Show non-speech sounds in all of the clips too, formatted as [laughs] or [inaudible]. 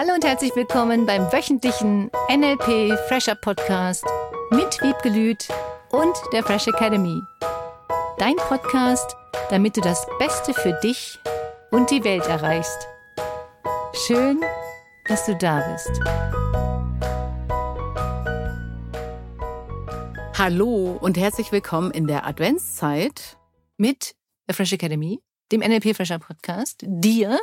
Hallo und herzlich willkommen beim wöchentlichen NLP Fresher Podcast mit Wiebke Lüth und der Fresh Academy. Dein Podcast, damit du das Beste für dich und die Welt erreichst. Schön, dass du da bist. Hallo und herzlich willkommen in der Adventszeit mit der Fresh Academy, dem NLP Fresher Podcast, dir,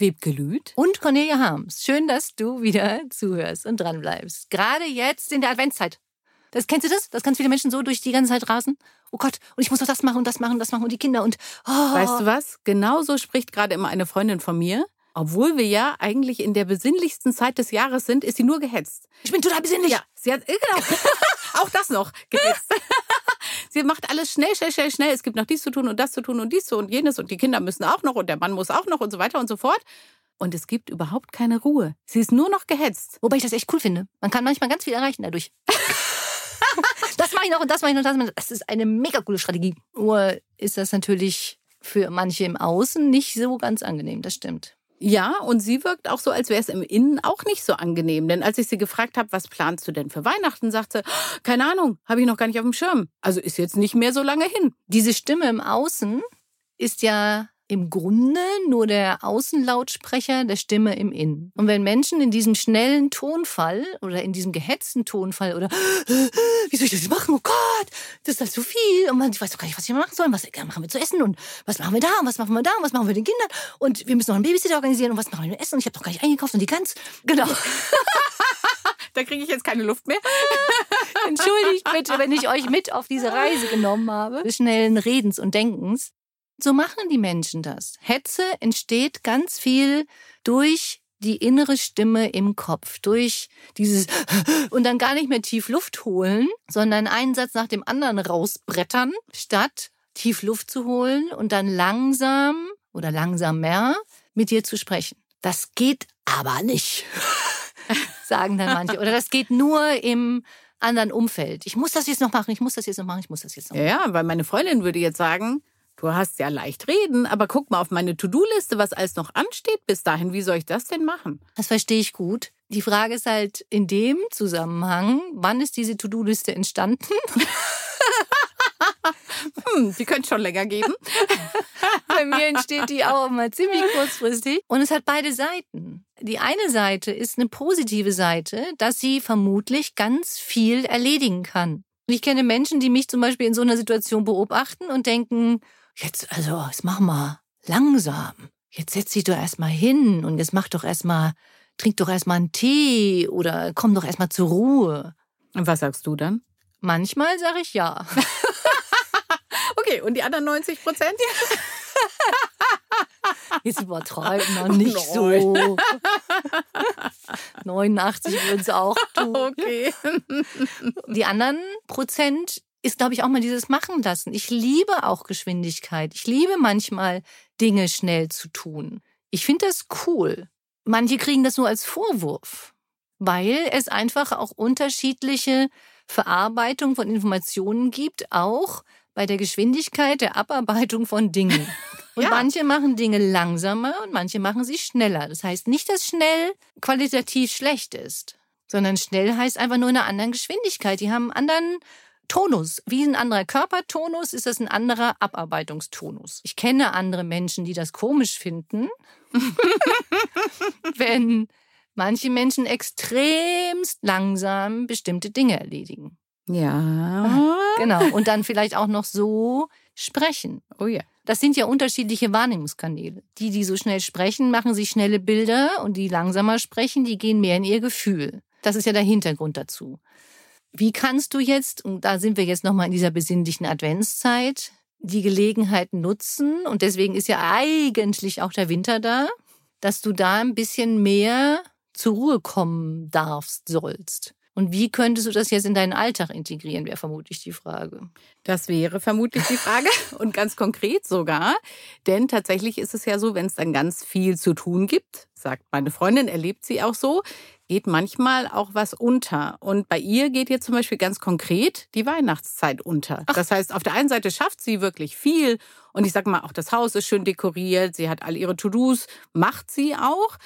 Webgelüt und Cornelia Harms. Schön, dass du wieder zuhörst und dran bleibst. Gerade jetzt in der Adventszeit. Das kennst du das? Dass ganz viele Menschen so durch die ganze Zeit rasen. Oh Gott, und ich muss doch das machen und das machen und das machen und die Kinder und oh. Weißt du was? Genauso spricht gerade immer eine Freundin von mir. Obwohl wir ja eigentlich in der besinnlichsten Zeit des Jahres sind, ist sie nur gehetzt. Ich bin total besinnlich. Ja, sie hat genau. [laughs] auch das noch gehetzt. Sie macht alles schnell, schnell, schnell, schnell. Es gibt noch dies zu tun und das zu tun und dies und jenes und die Kinder müssen auch noch und der Mann muss auch noch und so weiter und so fort. Und es gibt überhaupt keine Ruhe. Sie ist nur noch gehetzt. Wobei ich das echt cool finde. Man kann manchmal ganz viel erreichen dadurch. [laughs] das mache ich noch und das mache ich noch. Das, das ist eine mega coole Strategie. Nur ist das natürlich für manche im Außen nicht so ganz angenehm. Das stimmt. Ja, und sie wirkt auch so, als wäre es im Innen auch nicht so angenehm. Denn als ich sie gefragt habe, was planst du denn für Weihnachten, sagte sie, keine Ahnung, habe ich noch gar nicht auf dem Schirm. Also ist jetzt nicht mehr so lange hin. Diese Stimme im Außen ist ja im Grunde nur der Außenlautsprecher der Stimme im Innen. Und wenn Menschen in diesem schnellen Tonfall oder in diesem gehetzten Tonfall oder wie soll ich das machen? Oh Gott, das ist halt zu viel. Und man, ich weiß doch gar nicht, was ich machen soll. Was machen wir zu essen? Und was machen wir da? Und was machen wir da? Und was machen wir den Kindern? Und wir müssen noch einen Babysitter organisieren. Und was machen wir mit Essen? Und ich habe doch gar nicht eingekauft. Und die Gans. Genau. [laughs] da kriege ich jetzt keine Luft mehr. Entschuldigt bitte, wenn ich euch mit auf diese Reise genommen habe, des schnellen Redens und Denkens. So machen die Menschen das. Hetze entsteht ganz viel durch die innere Stimme im Kopf, durch dieses [laughs] und dann gar nicht mehr tief Luft holen, sondern einen Satz nach dem anderen rausbrettern, statt tief Luft zu holen und dann langsam oder langsamer mit dir zu sprechen. Das geht aber nicht, [laughs] sagen dann manche. Oder das geht nur im anderen Umfeld. Ich muss das jetzt noch machen, ich muss das jetzt noch machen, ich muss das jetzt noch machen. Ja, weil meine Freundin würde jetzt sagen, Du hast ja leicht reden, aber guck mal auf meine To-Do-Liste, was alles noch ansteht bis dahin. Wie soll ich das denn machen? Das verstehe ich gut. Die Frage ist halt in dem Zusammenhang, wann ist diese To-Do-Liste entstanden? [laughs] hm, die könnte schon länger geben. [laughs] Bei mir entsteht die auch immer ziemlich kurzfristig. Und es hat beide Seiten. Die eine Seite ist eine positive Seite, dass sie vermutlich ganz viel erledigen kann. Ich kenne Menschen, die mich zum Beispiel in so einer Situation beobachten und denken, jetzt, also, jetzt mach mal langsam. Jetzt setz dich doch erstmal hin und jetzt mach doch erstmal, trink doch erstmal einen Tee oder komm doch erstmal zur Ruhe. Und was sagst du dann? Manchmal sage ich ja. [laughs] okay, und die anderen 90 Prozent? [laughs] Jetzt übertreiben wir nicht so. 89 würden es auch tun. Okay. Die anderen Prozent ist, glaube ich, auch mal dieses Machen lassen. Ich liebe auch Geschwindigkeit. Ich liebe manchmal Dinge schnell zu tun. Ich finde das cool. Manche kriegen das nur als Vorwurf, weil es einfach auch unterschiedliche Verarbeitung von Informationen gibt, auch bei der Geschwindigkeit der Abarbeitung von Dingen. [laughs] Und ja. manche machen Dinge langsamer und manche machen sie schneller. Das heißt nicht, dass schnell qualitativ schlecht ist, sondern schnell heißt einfach nur in einer anderen Geschwindigkeit. Die haben einen anderen Tonus. Wie ein anderer Körpertonus ist das ein anderer Abarbeitungstonus. Ich kenne andere Menschen, die das komisch finden, [laughs] wenn manche Menschen extremst langsam bestimmte Dinge erledigen. Ja. Genau. Und dann vielleicht auch noch so sprechen. Oh ja. Das sind ja unterschiedliche Wahrnehmungskanäle. Die, die so schnell sprechen, machen sich schnelle Bilder und die langsamer sprechen, die gehen mehr in ihr Gefühl. Das ist ja der Hintergrund dazu. Wie kannst du jetzt, und da sind wir jetzt nochmal in dieser besinnlichen Adventszeit, die Gelegenheit nutzen, und deswegen ist ja eigentlich auch der Winter da, dass du da ein bisschen mehr zur Ruhe kommen darfst, sollst. Und wie könntest du das jetzt in deinen Alltag integrieren, wäre vermutlich die Frage. Das wäre vermutlich die Frage [laughs] und ganz konkret sogar. Denn tatsächlich ist es ja so, wenn es dann ganz viel zu tun gibt, sagt meine Freundin, erlebt sie auch so, geht manchmal auch was unter. Und bei ihr geht jetzt zum Beispiel ganz konkret die Weihnachtszeit unter. Ach. Das heißt, auf der einen Seite schafft sie wirklich viel. Und ich sage mal, auch das Haus ist schön dekoriert. Sie hat all ihre To-Dos, macht sie auch.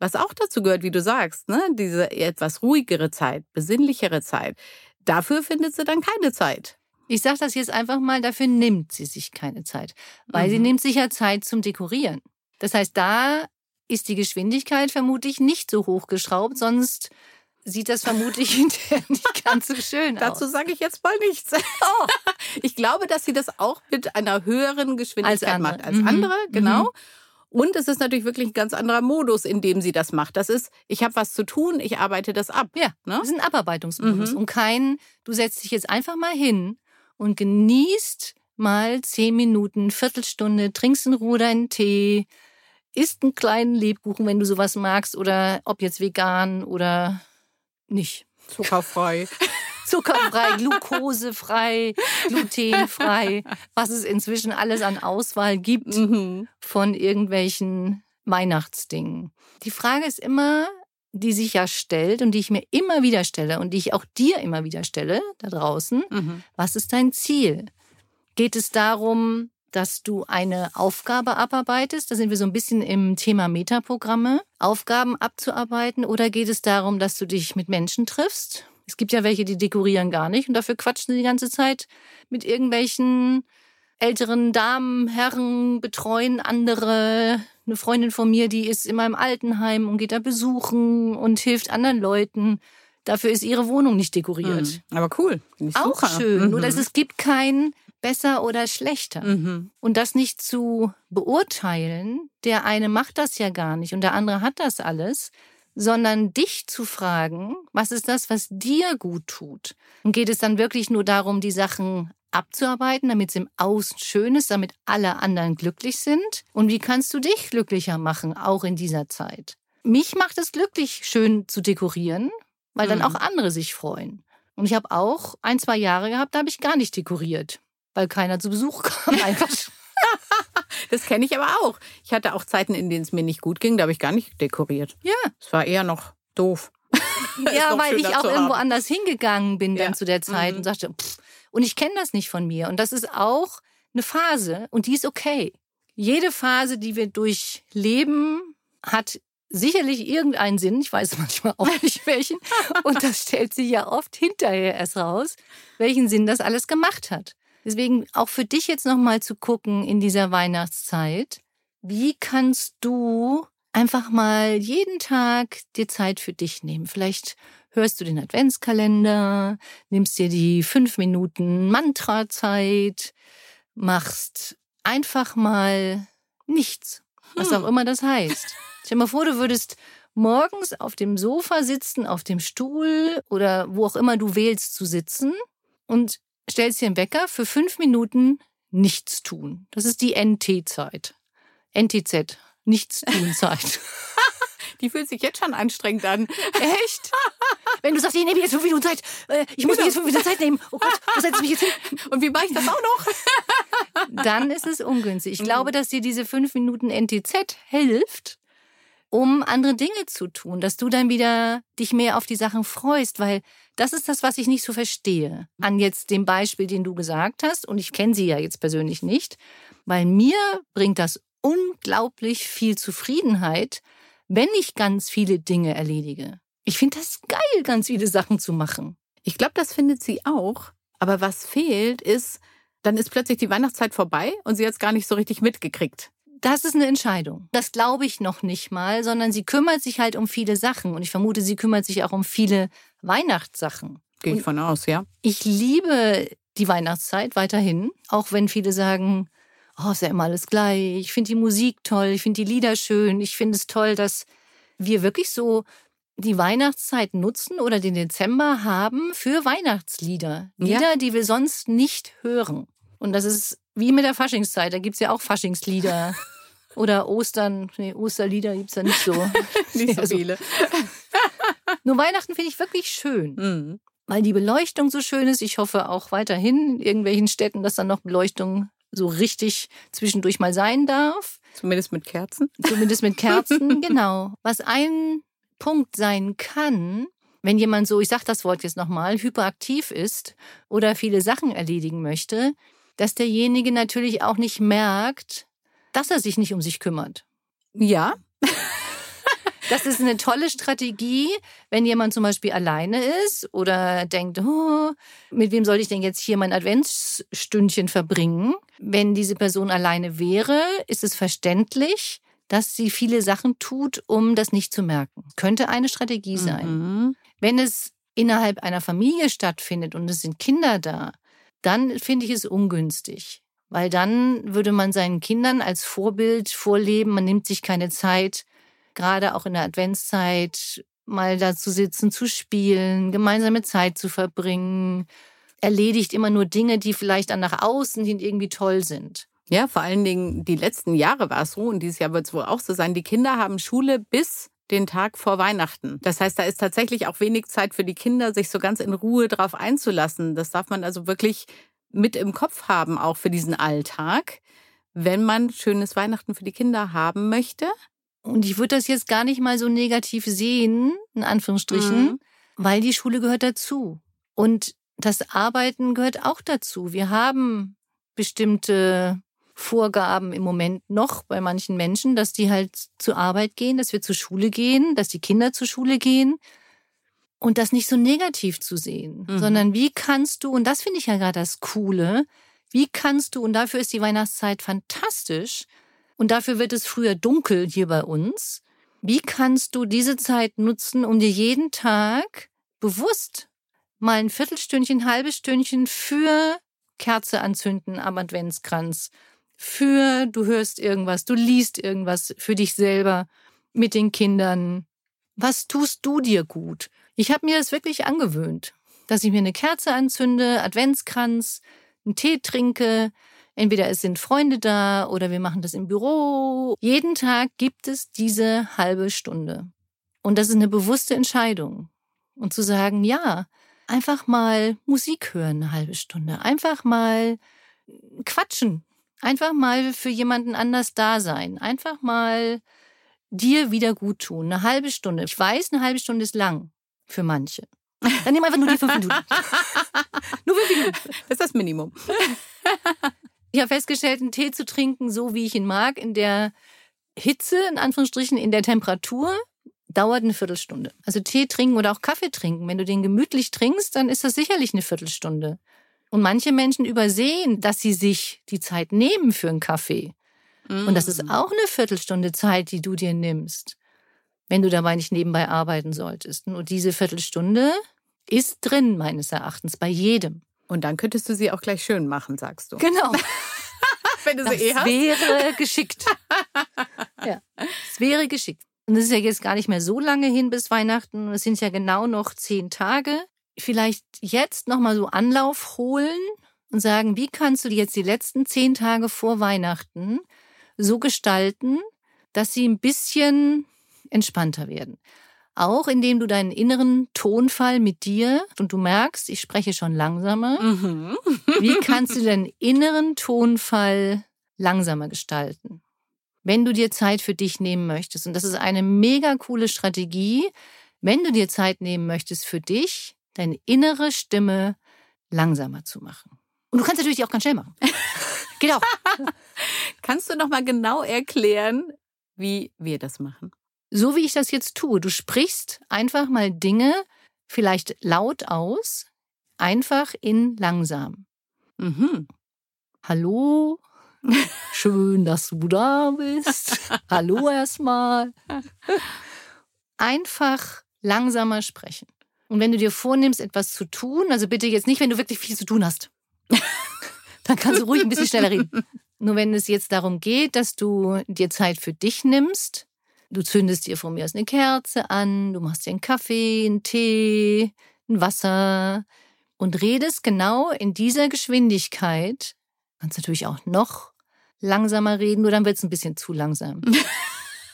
was auch dazu gehört, wie du sagst, ne? diese etwas ruhigere Zeit, besinnlichere Zeit, dafür findet sie dann keine Zeit. Ich sage das jetzt einfach mal, dafür nimmt sie sich keine Zeit, weil mhm. sie nimmt sich ja Zeit zum Dekorieren. Das heißt, da ist die Geschwindigkeit vermutlich nicht so hochgeschraubt, sonst sieht das vermutlich [laughs] hinterher nicht ganz so schön aus. Dazu sage ich jetzt mal nichts. Oh. [laughs] Ich glaube, dass sie das auch mit einer höheren Geschwindigkeit als macht als mhm. andere, genau. Mhm. Und es ist natürlich wirklich ein ganz anderer Modus, in dem sie das macht. Das ist, ich habe was zu tun, ich arbeite das ab. Ja, ne? das ist ein Abarbeitungsmodus. Mhm. Und kein, du setzt dich jetzt einfach mal hin und genießt mal zehn Minuten, Viertelstunde, trinkst in Ruhe deinen Tee, isst einen kleinen Lebkuchen, wenn du sowas magst, oder ob jetzt vegan oder nicht. Zuckerfrei. [laughs] Zuckerfrei, glukosefrei, glutenfrei, was es inzwischen alles an Auswahl gibt mhm. von irgendwelchen Weihnachtsdingen. Die Frage ist immer, die sich ja stellt und die ich mir immer wieder stelle und die ich auch dir immer wieder stelle da draußen, mhm. was ist dein Ziel? Geht es darum, dass du eine Aufgabe abarbeitest? Da sind wir so ein bisschen im Thema Metaprogramme. Aufgaben abzuarbeiten oder geht es darum, dass du dich mit Menschen triffst? Es gibt ja welche, die dekorieren gar nicht und dafür quatschen sie die ganze Zeit mit irgendwelchen älteren Damen, Herren, betreuen andere. Eine Freundin von mir, die ist in meinem Altenheim und geht da besuchen und hilft anderen Leuten. Dafür ist ihre Wohnung nicht dekoriert. Mhm. Aber cool. Auch super. schön. Mhm. Nur dass es gibt kein besser oder schlechter. Mhm. Und das nicht zu beurteilen, der eine macht das ja gar nicht und der andere hat das alles, sondern dich zu fragen, was ist das, was dir gut tut? Und geht es dann wirklich nur darum, die Sachen abzuarbeiten, damit es im Außen schön ist, damit alle anderen glücklich sind? Und wie kannst du dich glücklicher machen, auch in dieser Zeit? Mich macht es glücklich, schön zu dekorieren, weil dann mhm. auch andere sich freuen. Und ich habe auch ein, zwei Jahre gehabt, da habe ich gar nicht dekoriert, weil keiner zu Besuch kam. Einfach [laughs] das kenne ich aber auch. Ich hatte auch Zeiten, in denen es mir nicht gut ging, da habe ich gar nicht dekoriert. Ja. Es war eher noch doof. [laughs] [laughs] ja, weil ich auch irgendwo anders hingegangen bin dann ja. zu der Zeit mhm. und sagte, pff, und ich kenne das nicht von mir. Und das ist auch eine Phase und die ist okay. Jede Phase, die wir durchleben, hat sicherlich irgendeinen Sinn. Ich weiß manchmal auch nicht welchen. Und das stellt sich ja oft hinterher erst raus, welchen Sinn das alles gemacht hat. Deswegen auch für dich jetzt nochmal zu gucken in dieser Weihnachtszeit. Wie kannst du einfach mal jeden Tag dir Zeit für dich nehmen? Vielleicht hörst du den Adventskalender, nimmst dir die fünf Minuten Mantra-Zeit, machst einfach mal nichts, was hm. auch immer das heißt. Stell dir mal vor, du würdest morgens auf dem Sofa sitzen, auf dem Stuhl oder wo auch immer du wählst zu sitzen und stellst dir einen Wecker für fünf Minuten nichts tun. Das ist die NT-Zeit. NTZ, Nichtstun-Zeit. [laughs] Die fühlt sich jetzt schon anstrengend an. Echt? Wenn du sagst, ich nehme jetzt fünf Minuten Zeit, äh, ich muss mir jetzt fünf Minuten Zeit nehmen. Oh Gott, wo setze ich mich jetzt hin? [laughs] Und wie mache ich das auch noch? Dann ist es ungünstig. Ich mhm. glaube, dass dir diese fünf Minuten NTZ hilft, um andere Dinge zu tun, dass du dann wieder dich mehr auf die Sachen freust, weil das ist das, was ich nicht so verstehe. An jetzt dem Beispiel, den du gesagt hast, und ich kenne sie ja jetzt persönlich nicht, weil mir bringt das unglaublich viel Zufriedenheit, wenn ich ganz viele Dinge erledige. Ich finde das geil, ganz viele Sachen zu machen. Ich glaube, das findet sie auch. Aber was fehlt, ist, dann ist plötzlich die Weihnachtszeit vorbei und sie hat es gar nicht so richtig mitgekriegt. Das ist eine Entscheidung. Das glaube ich noch nicht mal, sondern sie kümmert sich halt um viele Sachen. Und ich vermute, sie kümmert sich auch um viele Weihnachtssachen. Gehe ich von aus, ja. Ich liebe die Weihnachtszeit weiterhin, auch wenn viele sagen, oh, ist ja immer alles gleich. Ich finde die Musik toll, ich finde die Lieder schön. Ich finde es toll, dass wir wirklich so die Weihnachtszeit nutzen oder den Dezember haben für Weihnachtslieder. Lieder, ja. die wir sonst nicht hören. Und das ist wie mit der Faschingszeit, da gibt es ja auch Faschingslieder. [laughs] Oder Ostern, nee, Osterlieder gibt es ja nicht so. [laughs] nicht so viele. [laughs] Nur Weihnachten finde ich wirklich schön. Mhm. Weil die Beleuchtung so schön ist. Ich hoffe auch weiterhin in irgendwelchen Städten, dass dann noch Beleuchtung so richtig zwischendurch mal sein darf. Zumindest mit Kerzen. Zumindest mit Kerzen, [laughs] genau. Was ein Punkt sein kann, wenn jemand so, ich sage das Wort jetzt nochmal, hyperaktiv ist oder viele Sachen erledigen möchte, dass derjenige natürlich auch nicht merkt, dass er sich nicht um sich kümmert. Ja. [laughs] das ist eine tolle Strategie, wenn jemand zum Beispiel alleine ist oder denkt, oh, mit wem soll ich denn jetzt hier mein Adventsstündchen verbringen? Wenn diese Person alleine wäre, ist es verständlich, dass sie viele Sachen tut, um das nicht zu merken. Könnte eine Strategie sein. Mhm. Wenn es innerhalb einer Familie stattfindet und es sind Kinder da, dann finde ich es ungünstig. Weil dann würde man seinen Kindern als Vorbild vorleben, man nimmt sich keine Zeit, gerade auch in der Adventszeit, mal da zu sitzen, zu spielen, gemeinsame Zeit zu verbringen, erledigt immer nur Dinge, die vielleicht dann nach außen hin irgendwie toll sind. Ja, vor allen Dingen die letzten Jahre war es so und dieses Jahr wird es wohl auch so sein. Die Kinder haben Schule bis den Tag vor Weihnachten. Das heißt, da ist tatsächlich auch wenig Zeit für die Kinder, sich so ganz in Ruhe drauf einzulassen. Das darf man also wirklich mit im Kopf haben, auch für diesen Alltag, wenn man schönes Weihnachten für die Kinder haben möchte. Und ich würde das jetzt gar nicht mal so negativ sehen, in Anführungsstrichen, mhm. weil die Schule gehört dazu. Und das Arbeiten gehört auch dazu. Wir haben bestimmte Vorgaben im Moment noch bei manchen Menschen, dass die halt zur Arbeit gehen, dass wir zur Schule gehen, dass die Kinder zur Schule gehen und das nicht so negativ zu sehen, mhm. sondern wie kannst du, und das finde ich ja gerade das Coole, wie kannst du, und dafür ist die Weihnachtszeit fantastisch, und dafür wird es früher dunkel hier bei uns, wie kannst du diese Zeit nutzen, um dir jeden Tag bewusst mal ein Viertelstündchen, ein halbes Stündchen für Kerze anzünden am Adventskranz für, du hörst irgendwas, du liest irgendwas für dich selber mit den Kindern. Was tust du dir gut? Ich habe mir das wirklich angewöhnt, dass ich mir eine Kerze anzünde, Adventskranz, einen Tee trinke. Entweder es sind Freunde da oder wir machen das im Büro. Jeden Tag gibt es diese halbe Stunde. Und das ist eine bewusste Entscheidung. Und zu sagen, ja, einfach mal Musik hören eine halbe Stunde, einfach mal quatschen Einfach mal für jemanden anders da sein. Einfach mal dir wieder gut tun. Eine halbe Stunde. Ich weiß, eine halbe Stunde ist lang für manche. Dann nimm einfach nur die fünf Minuten. [laughs] nur fünf Minuten. Das ist das Minimum. ich habe festgestellt, einen Tee zu trinken, so wie ich ihn mag, in der Hitze, in Anführungsstrichen, in der Temperatur, dauert eine Viertelstunde. Also Tee trinken oder auch Kaffee trinken. Wenn du den gemütlich trinkst, dann ist das sicherlich eine Viertelstunde. Und manche Menschen übersehen, dass sie sich die Zeit nehmen für einen Kaffee. Mm. Und das ist mm. auch eine Viertelstunde Zeit, die du dir nimmst, wenn du dabei nicht nebenbei arbeiten solltest. Und diese Viertelstunde ist drin, meines Erachtens, bei jedem. Und dann könntest du sie auch gleich schön machen, sagst du. Genau. [laughs] wenn du sie das eh hast. wäre geschickt. [laughs] ja, es wäre geschickt. Und es ist ja jetzt gar nicht mehr so lange hin bis Weihnachten. Es sind ja genau noch zehn Tage vielleicht jetzt nochmal so Anlauf holen und sagen, wie kannst du jetzt die letzten zehn Tage vor Weihnachten so gestalten, dass sie ein bisschen entspannter werden. Auch indem du deinen inneren Tonfall mit dir und du merkst, ich spreche schon langsamer. Mhm. Wie [laughs] kannst du deinen inneren Tonfall langsamer gestalten? Wenn du dir Zeit für dich nehmen möchtest. Und das ist eine mega coole Strategie. Wenn du dir Zeit nehmen möchtest für dich, deine innere Stimme langsamer zu machen. Und du kannst natürlich auch ganz schnell machen. Geht auch. [laughs] kannst du noch mal genau erklären, wie wir das machen? So wie ich das jetzt tue. Du sprichst einfach mal Dinge vielleicht laut aus, einfach in langsam. Mhm. Hallo, [laughs] schön, dass du da bist. Hallo erstmal. Einfach langsamer sprechen. Und wenn du dir vornimmst, etwas zu tun, also bitte jetzt nicht, wenn du wirklich viel zu tun hast, [laughs] dann kannst du ruhig ein bisschen schneller reden. Nur wenn es jetzt darum geht, dass du dir Zeit für dich nimmst, du zündest dir von mir aus eine Kerze an, du machst dir einen Kaffee, einen Tee, ein Wasser und redest genau in dieser Geschwindigkeit. Kannst natürlich auch noch langsamer reden, nur dann wird es ein bisschen zu langsam. [laughs]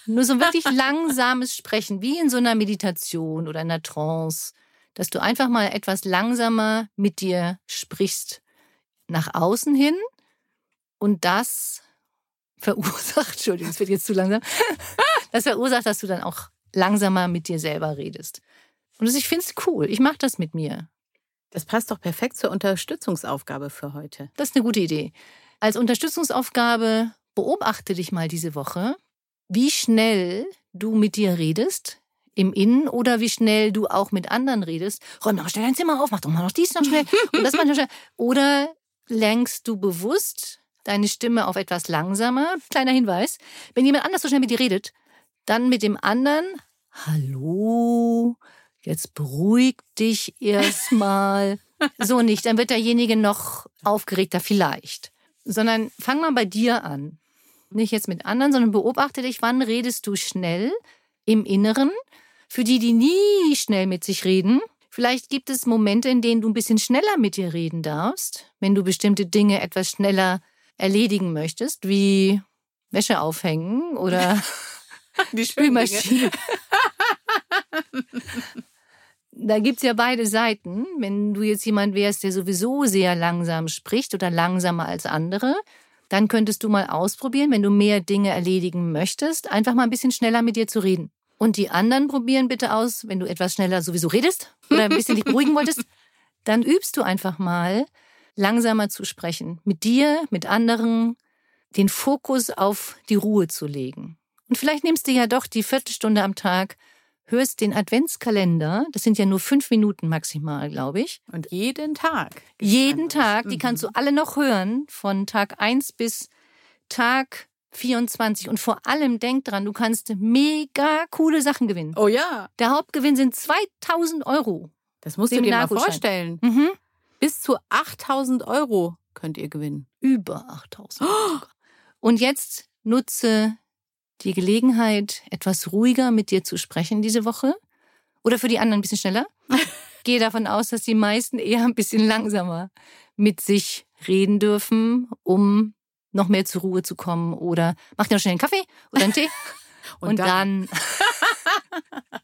Nur so wirklich langsames Sprechen, wie in so einer Meditation oder einer Trance, dass du einfach mal etwas langsamer mit dir sprichst, nach außen hin und das verursacht, [laughs] Entschuldigung, es wird jetzt zu langsam, das verursacht, dass du dann auch langsamer mit dir selber redest. Und ich finde es cool, ich mache das mit mir. Das passt doch perfekt zur Unterstützungsaufgabe für heute. Das ist eine gute Idee. Als Unterstützungsaufgabe beobachte dich mal diese Woche wie schnell du mit dir redest im Innen oder wie schnell du auch mit anderen redest. Räum doch mal schnell dein Zimmer auf, mach doch mal noch dies noch schnell [laughs] und das mal noch schnell. Oder lenkst du bewusst deine Stimme auf etwas langsamer? Kleiner Hinweis. Wenn jemand anders so schnell mit dir redet, dann mit dem anderen, hallo, jetzt beruhig dich erstmal. [laughs] so nicht, dann wird derjenige noch aufgeregter vielleicht. Sondern fang mal bei dir an. Nicht jetzt mit anderen, sondern beobachte dich, wann redest du schnell im Inneren. Für die, die nie schnell mit sich reden, vielleicht gibt es Momente, in denen du ein bisschen schneller mit dir reden darfst, wenn du bestimmte Dinge etwas schneller erledigen möchtest, wie Wäsche aufhängen oder [laughs] [laughs] die Spülmaschine. [laughs] da gibt's ja beide Seiten. Wenn du jetzt jemand wärst, der sowieso sehr langsam spricht oder langsamer als andere, dann könntest du mal ausprobieren, wenn du mehr Dinge erledigen möchtest, einfach mal ein bisschen schneller mit dir zu reden. Und die anderen probieren bitte aus, wenn du etwas schneller sowieso redest oder ein bisschen dich [laughs] beruhigen wolltest, dann übst du einfach mal, langsamer zu sprechen. Mit dir, mit anderen, den Fokus auf die Ruhe zu legen. Und vielleicht nimmst du ja doch die Viertelstunde am Tag, hörst den Adventskalender, das sind ja nur fünf Minuten maximal, glaube ich. Und jeden Tag. Jeden Tag, die kannst du mhm. alle noch hören, von Tag eins bis Tag 24. Und vor allem denk dran, du kannst mega coole Sachen gewinnen. Oh ja. Der Hauptgewinn sind 2000 Euro. Das musst du dir mal vorstellen. Mhm. Bis zu 8000 Euro könnt ihr gewinnen. Über 8000. Oh. Und jetzt nutze die Gelegenheit, etwas ruhiger mit dir zu sprechen diese Woche. Oder für die anderen ein bisschen schneller. [laughs] Gehe davon aus, dass die meisten eher ein bisschen langsamer mit sich reden dürfen, um noch mehr zur Ruhe zu kommen. Oder mach dir noch schnell einen Kaffee oder einen Tee. [laughs] Und, Und dann. dann [laughs]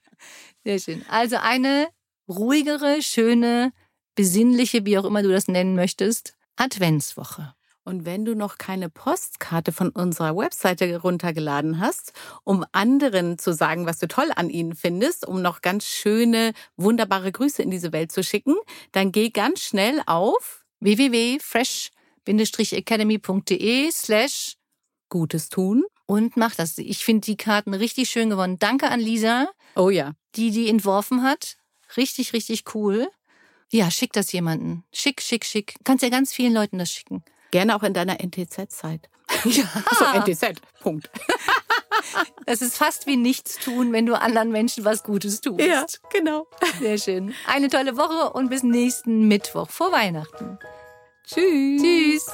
Sehr schön. Also eine ruhigere, schöne, besinnliche, wie auch immer du das nennen möchtest, Adventswoche. Und wenn du noch keine Postkarte von unserer Webseite heruntergeladen hast, um anderen zu sagen, was du toll an ihnen findest, um noch ganz schöne, wunderbare Grüße in diese Welt zu schicken, dann geh ganz schnell auf www.fresh-academy.de slash Gutes tun und mach das. Ich finde die Karten richtig schön gewonnen. Danke an Lisa. Oh ja. Die die entworfen hat. Richtig, richtig cool. Ja, schick das jemanden. Schick, schick, schick. Kannst ja ganz vielen Leuten das schicken. Gerne auch in deiner NTZ-Zeit. Ja. So, NTZ, Punkt. [laughs] Das ist fast wie nichts tun, wenn du anderen Menschen was Gutes tust. Ja, genau. Sehr schön. Eine tolle Woche und bis nächsten Mittwoch vor Weihnachten. Tschüss. Tschüss.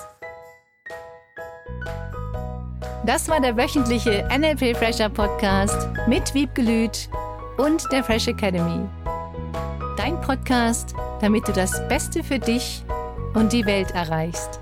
Das war der wöchentliche NLP Fresher Podcast mit Wiebgelüt und der Fresh Academy. Dein Podcast, damit du das Beste für dich und die Welt erreichst.